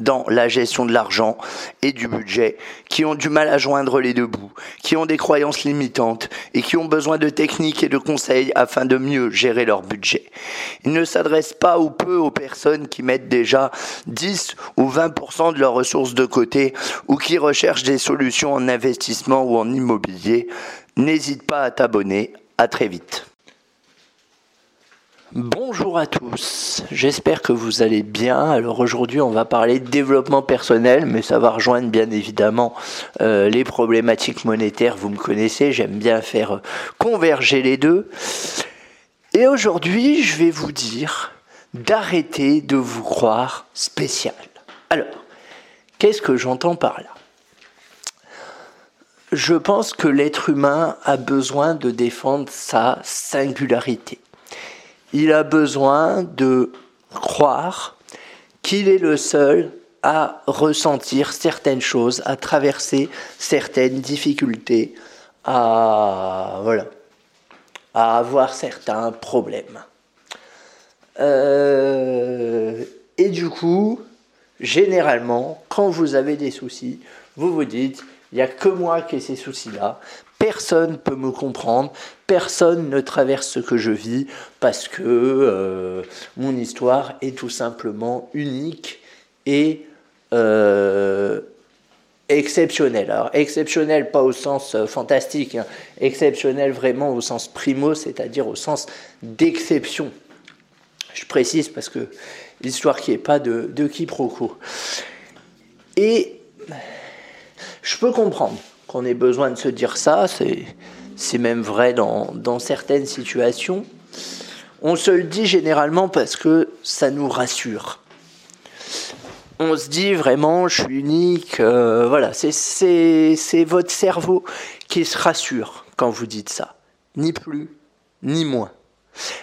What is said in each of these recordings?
dans la gestion de l'argent et du budget, qui ont du mal à joindre les deux bouts, qui ont des croyances limitantes et qui ont besoin de techniques et de conseils afin de mieux gérer leur budget. Il ne s'adresse pas ou peu aux personnes qui mettent déjà 10 ou 20% de leurs ressources de côté ou qui recherchent des solutions en investissement ou en immobilier. N'hésite pas à t'abonner. À très vite. Bonjour à tous, j'espère que vous allez bien. Alors aujourd'hui on va parler de développement personnel, mais ça va rejoindre bien évidemment euh, les problématiques monétaires, vous me connaissez, j'aime bien faire euh, converger les deux. Et aujourd'hui je vais vous dire d'arrêter de vous croire spécial. Alors, qu'est-ce que j'entends par là? Je pense que l'être humain a besoin de défendre sa singularité il a besoin de croire qu'il est le seul à ressentir certaines choses, à traverser certaines difficultés, à voilà, à avoir certains problèmes. Euh, et du coup, généralement, quand vous avez des soucis, vous vous dites, il n'y a que moi qui ai ces soucis-là, personne ne peut me comprendre, personne ne traverse ce que je vis parce que euh, mon histoire est tout simplement unique et euh, exceptionnelle. Alors exceptionnelle pas au sens euh, fantastique, hein. exceptionnelle vraiment au sens primo, c'est-à-dire au sens d'exception. Je précise parce que l'histoire qui n'est pas de, de quiproquo. Et je peux comprendre qu'on ait besoin de se dire ça, c'est même vrai dans, dans certaines situations. On se le dit généralement parce que ça nous rassure. On se dit vraiment, je suis unique. Euh, voilà, c'est votre cerveau qui se rassure quand vous dites ça. Ni plus, ni moins.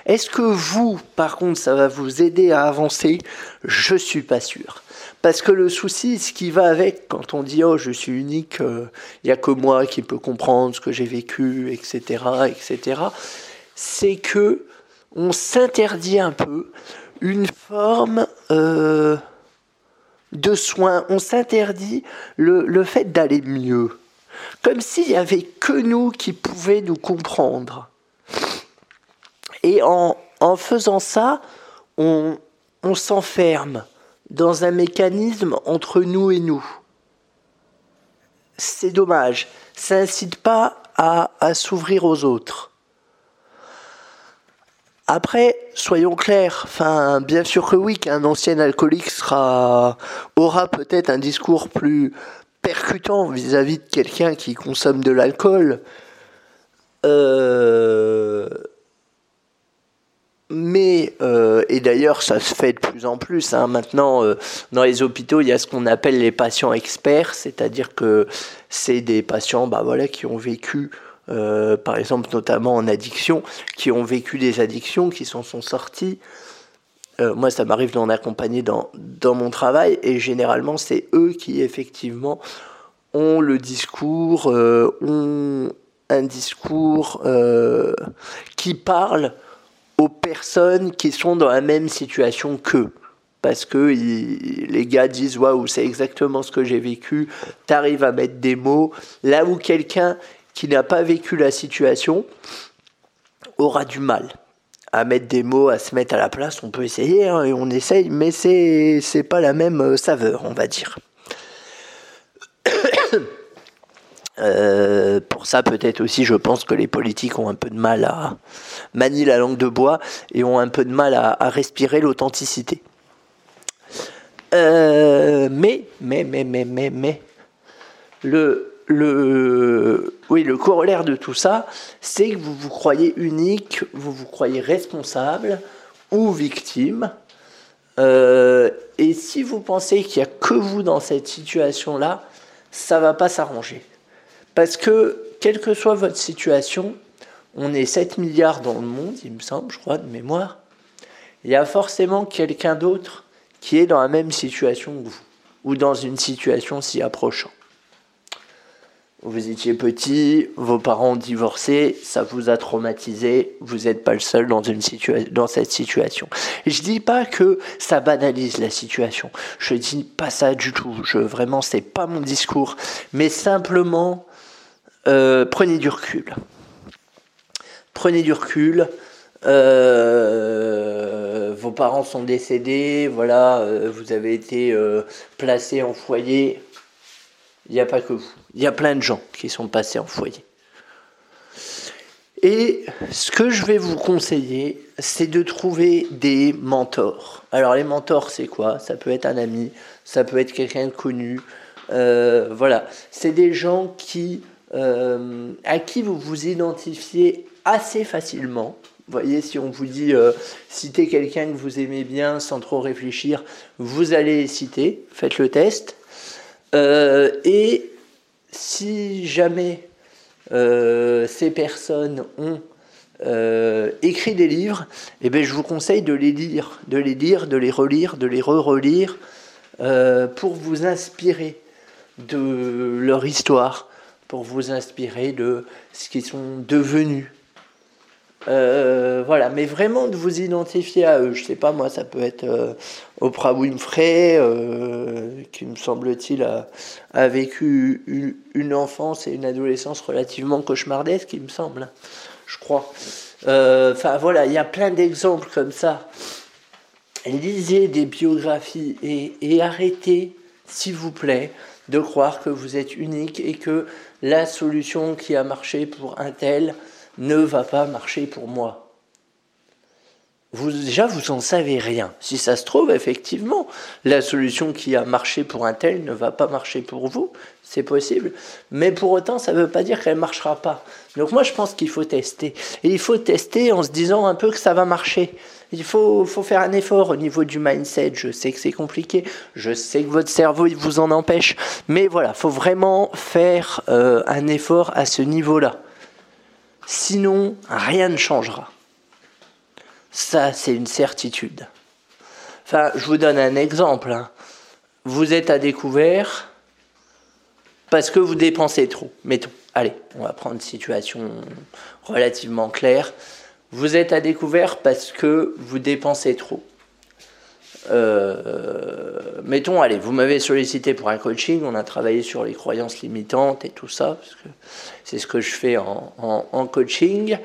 Est-ce que vous, par contre, ça va vous aider à avancer? Je suis pas sûr. Parce que le souci, ce qui va avec, quand on dit oh je suis unique, il euh, n'y a que moi qui peux comprendre ce que j'ai vécu, etc., etc., c'est que on s'interdit un peu une forme euh, de soin. On s'interdit le, le fait d'aller mieux, comme s'il n'y avait que nous qui pouvions nous comprendre. Et en, faisant ça, on, on s'enferme dans un mécanisme entre nous et nous. C'est dommage. Ça n'incite pas à, s'ouvrir aux autres. Après, soyons clairs, enfin, bien sûr que oui, qu'un ancien alcoolique sera, aura peut-être un discours plus percutant vis-à-vis de quelqu'un qui consomme de l'alcool. Euh, mais, euh, et d'ailleurs ça se fait de plus en plus, hein. maintenant euh, dans les hôpitaux il y a ce qu'on appelle les patients experts, c'est-à-dire que c'est des patients bah, voilà, qui ont vécu, euh, par exemple notamment en addiction, qui ont vécu des addictions, qui s'en sont sortis. moi ça m'arrive d'en accompagner dans, dans mon travail et généralement c'est eux qui effectivement ont le discours, ont un discours qui parle aux personnes qui sont dans la même situation qu'eux. Parce que les gars disent Waouh, c'est exactement ce que j'ai vécu, tu arrives à mettre des mots. Là où quelqu'un qui n'a pas vécu la situation aura du mal à mettre des mots, à se mettre à la place. On peut essayer, hein, et on essaye, mais c'est, c'est pas la même euh, saveur, on va dire. Euh, ça, peut-être aussi, je pense que les politiques ont un peu de mal à manier la langue de bois et ont un peu de mal à, respirer l'authenticité. Euh, mais, mais, mais, mais, mais, mais, le, le, oui, le corollaire de tout ça, c'est que vous vous croyez unique, vous vous croyez responsable ou victime. Euh, et si vous pensez qu'il n'y a que vous dans cette situation-là, ça va pas s'arranger. Parce que, quelle que soit votre situation, on est 7 milliards dans le monde, il me semble, je crois, de mémoire. Il y a forcément quelqu'un d'autre qui est dans la même situation que vous, ou dans une situation s'y approchant. Vous étiez petit, vos parents ont divorcé, ça vous a traumatisé, vous n'êtes pas le seul dans, cette situation. Et je dis pas que ça banalise la situation, je dis pas ça du tout, je, vraiment c'est pas mon discours, mais simplement euh, prenez du recul. Prenez du recul, euh, vos parents sont décédés, voilà, euh, vous avez été placé en foyer, il n'y a pas que vous. Il y a plein de gens qui sont passés en foyer. Et ce que je vais vous conseiller, c'est de trouver des mentors. Alors les mentors, c'est quoi? Ça peut être un ami, ça peut être quelqu'un de connu. Voilà, c'est des gens qui, euh, à qui vous vous identifiez assez facilement. Vous voyez, si on vous dit euh, citer quelqu'un que vous aimez bien sans trop réfléchir, vous allez citer, faites le test. Euh, et si jamais euh, ces personnes ont écrit des livres, eh bien, je vous conseille de les lire, de les lire, de les relire, de les re-relire, pour vous inspirer de leur histoire, pour vous inspirer de ce qu'ils sont devenus. Euh, voilà, mais vraiment de vous identifier à eux. Je sais pas, moi, ça peut être euh, Oprah Winfrey, euh, qui me semble-t-il a, vécu une, enfance et une adolescence relativement cauchemardesques, il me semble, je crois. Enfin voilà, il y a plein d'exemples comme ça. Lisez des biographies et arrêtez, s'il vous plaît, de croire que vous êtes unique et que la solution qui a marché pour un tel ne va pas marcher pour moi. Vous, déjà, vous n'en savez rien. Si ça se trouve, effectivement, la solution qui a marché pour un tel ne va pas marcher pour vous. C'est possible. Mais pour autant, ça ne veut pas dire qu'elle ne marchera pas. Donc moi, je pense qu'il faut tester. Et il faut tester en se disant un peu que ça va marcher. Il faut, faire un effort au niveau du mindset. Je sais que c'est compliqué. Je sais que votre cerveau il vous en empêche. Mais voilà, il faut vraiment faire euh, un effort à ce niveau-là. Sinon, rien ne changera. Ça, c'est une certitude. Enfin, je vous donne un exemple. Hein. Vous êtes à découvert parce que vous dépensez trop. Mettons, allez, on va prendre une situation relativement claire. Vous êtes à découvert parce que vous dépensez trop. Euh, mettons, allez, vous m'avez sollicité pour un coaching, on a travaillé sur les croyances limitantes et tout ça, parce que c'est ce que je fais en, coaching.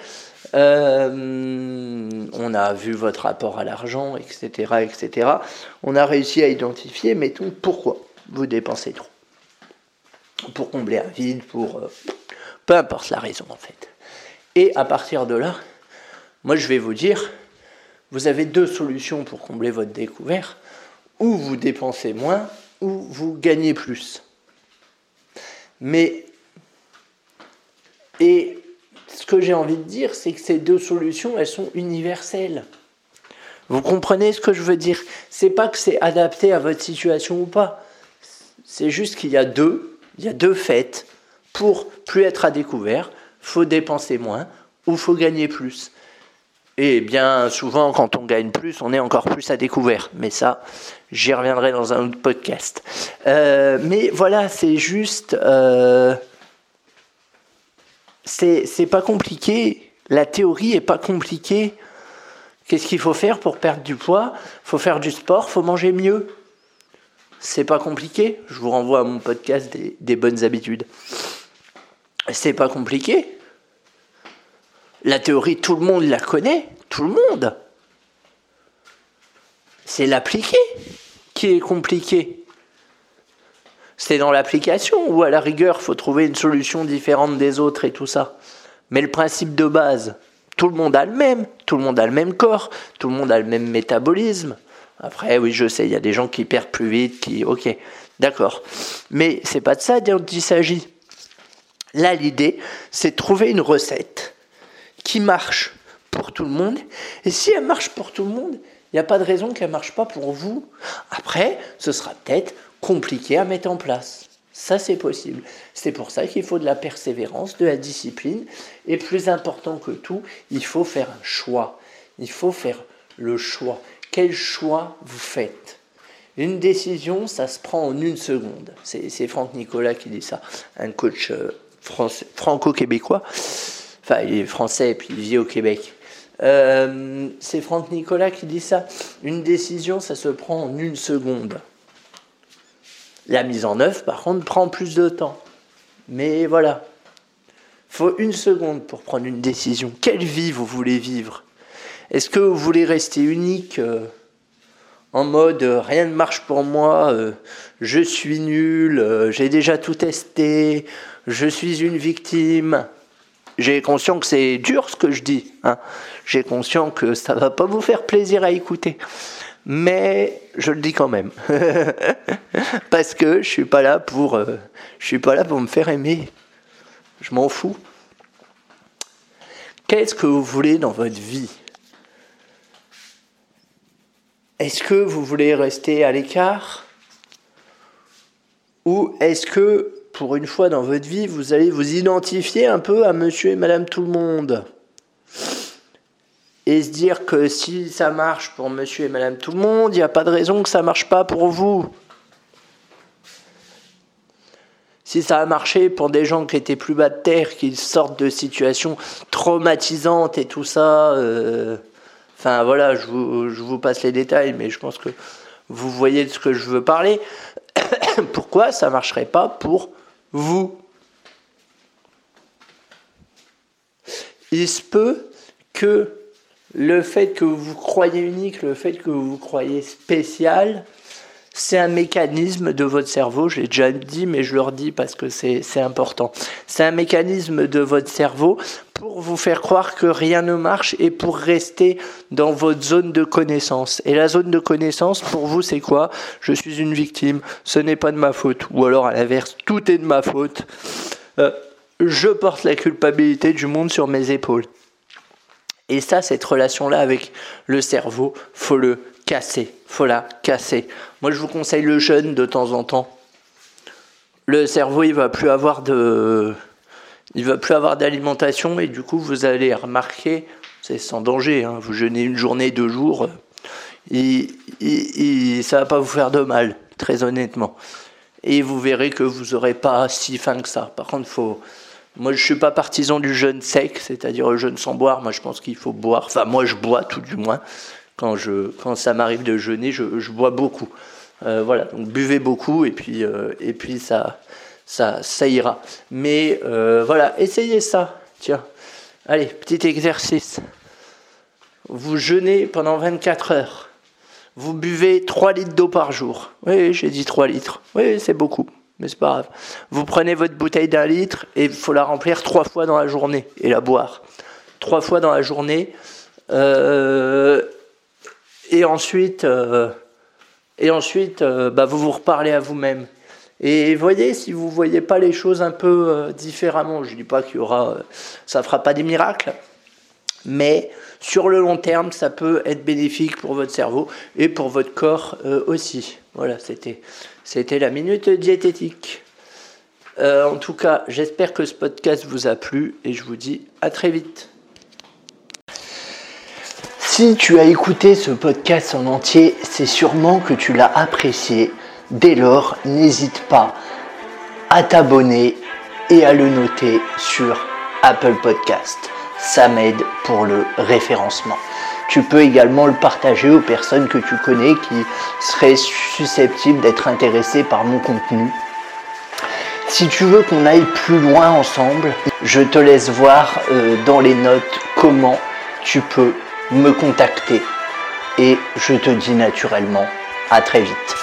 Euh, on a vu votre rapport à l'argent, etc., etc. On a réussi à identifier, mettons, pourquoi vous dépensez trop. Pour combler un vide, pour... Euh, peu importe la raison, en fait. Et à partir de là, moi, je vais vous dire, vous avez deux solutions pour combler votre découvert. Ou vous dépensez moins, ou vous gagnez plus. Mais, et ce que j'ai envie de dire, c'est que ces deux solutions, elles sont universelles. Vous comprenez ce que je veux dire? C'est pas que c'est adapté à votre situation ou pas. C'est juste qu'il y a deux, il y a deux faits. Pour plus être à découvert, faut dépenser moins ou faut gagner plus. Et bien souvent, quand on gagne plus, on est encore plus à découvert. Mais ça, j'y reviendrai dans un autre podcast. Euh, mais voilà, c'est juste. Euh, c'est pas compliqué. La théorie est pas compliquée. Qu'est-ce qu'il faut faire pour perdre du poids? Faut faire du sport, faut manger mieux. C'est pas compliqué. Je vous renvoie à mon podcast des bonnes habitudes. C'est pas compliqué. La théorie, tout le monde la connaît, tout le monde. C'est l'appliquer qui est compliqué. C'est dans l'application où à la rigueur, faut trouver une solution différente des autres et tout ça. Mais le principe de base, tout le monde a le même, tout le monde a le même corps, tout le monde a le même métabolisme. Après, oui, je sais, il y a des gens qui perdent plus vite, qui, ok, d'accord. Mais c'est pas de ça dont il s'agit. Là, l'idée, c'est de trouver une recette qui marche pour tout le monde. Et si elle marche pour tout le monde, il n'y a pas de raison qu'elle ne marche pas pour vous. Après, ce sera peut-être compliqué à mettre en place. Ça, c'est possible. C'est pour ça qu'il faut de la persévérance, de la discipline. Et plus important que tout, il faut faire un choix. Il faut faire le choix. Quel choix vous faites? Une décision, ça se prend en une seconde. C'est Franck Nicolas qui dit ça, un coach euh, franco-québécois. Enfin, il est français et puis il vit au Québec. Euh, c'est Franck Nicolas qui dit ça. Une décision, ça se prend en une seconde. La mise en œuvre, par contre, prend plus de temps. Mais voilà. Il faut une seconde pour prendre une décision. Quelle vie vous voulez vivre? Est-ce que vous voulez rester unique euh, en mode euh, rien ne marche pour moi, je suis nul, j'ai déjà tout testé, je suis une victime? J'ai conscience que c'est dur ce que je dis. Hein. J'ai conscience que ça va pas vous faire plaisir à écouter. Mais je le dis quand même. Parce que je suis euh, suis pas là pour me faire aimer. Je m'en fous. Qu'est-ce que vous voulez dans votre vie? Est-ce que vous voulez rester à l'écart? Ou est-ce que pour une fois dans votre vie, vous allez vous identifier un peu à monsieur et madame tout le monde. Et se dire que si ça marche pour monsieur et madame tout le monde, il n'y a pas de raison que ça ne marche pas pour vous. Si ça a marché pour des gens qui étaient plus bas de terre, qui sortent de situations traumatisantes et tout ça, euh, enfin voilà, je vous, je vous passe les détails, mais je pense que vous voyez de ce que je veux parler. Pourquoi ça ne marcherait pas pour vous. Il se peut que le fait que vous croyez unique, le fait que vous croyez spécial, c'est un mécanisme de votre cerveau, je l'ai déjà dit, mais je le redis parce que c'est important. C'est un mécanisme de votre cerveau pour vous faire croire que rien ne marche et pour rester dans votre zone de connaissance. Et la zone de connaissance, pour vous, c'est quoi? Je suis une victime, ce n'est pas de ma faute. Ou alors, à l'inverse, tout est de ma faute. Euh, je porte la culpabilité du monde sur mes épaules. Et ça, cette relation-là avec le cerveau, faut le casser, faut la casser. Moi, je vous conseille le jeûne de temps en temps. Le cerveau, il va plus avoir de, il va plus avoir d'alimentation et du coup, vous allez remarquer, c'est sans danger, hein, vous jeûnez une journée, deux jours, il, il, ça va pas vous faire de mal, très honnêtement. Et vous verrez que vous n'aurez pas si faim que ça. Par contre, faut, moi, je suis pas partisan du jeûne sec, c'est-à-dire le jeûne sans boire. Moi, je pense qu'il faut boire. Enfin, moi, je bois tout du moins quand, je, quand ça m'arrive de jeûner, je, bois beaucoup. Euh, voilà, donc buvez beaucoup et euh, et puis ça, ça, ça ira. Mais euh, voilà, essayez ça. Tiens, allez, petit exercice. Vous jeûnez pendant 24 heures. Vous buvez 3 litres d'eau par jour. Oui, j'ai dit 3 litres. Oui, c'est beaucoup, mais c'est pas grave. Vous prenez votre bouteille d'un litre et il faut la remplir trois fois dans la journée et la boire. Trois fois dans la journée. Euh, et ensuite, euh, et ensuite bah, vous vous reparlez à vous-même. Et voyez, si vous ne voyez pas les choses un peu euh, différemment, je ne dis pas qu'il y aura, ça ne fera pas des miracles, mais sur le long terme, ça peut être bénéfique pour votre cerveau et pour votre corps aussi. Voilà, c'était, c'était la minute diététique. en tout cas, j'espère que ce podcast vous a plu et je vous dis à très vite. Si tu as écouté ce podcast en entier, c'est sûrement que tu l'as apprécié. Dès lors, n'hésite pas à t'abonner et à le noter sur Apple Podcast. Ça m'aide pour le référencement. Tu peux également le partager aux personnes que tu connais qui seraient susceptibles d'être intéressées par mon contenu. Si tu veux qu'on aille plus loin ensemble, je te laisse voir euh, dans les notes comment tu peux me contacter. Et je te dis naturellement à très vite.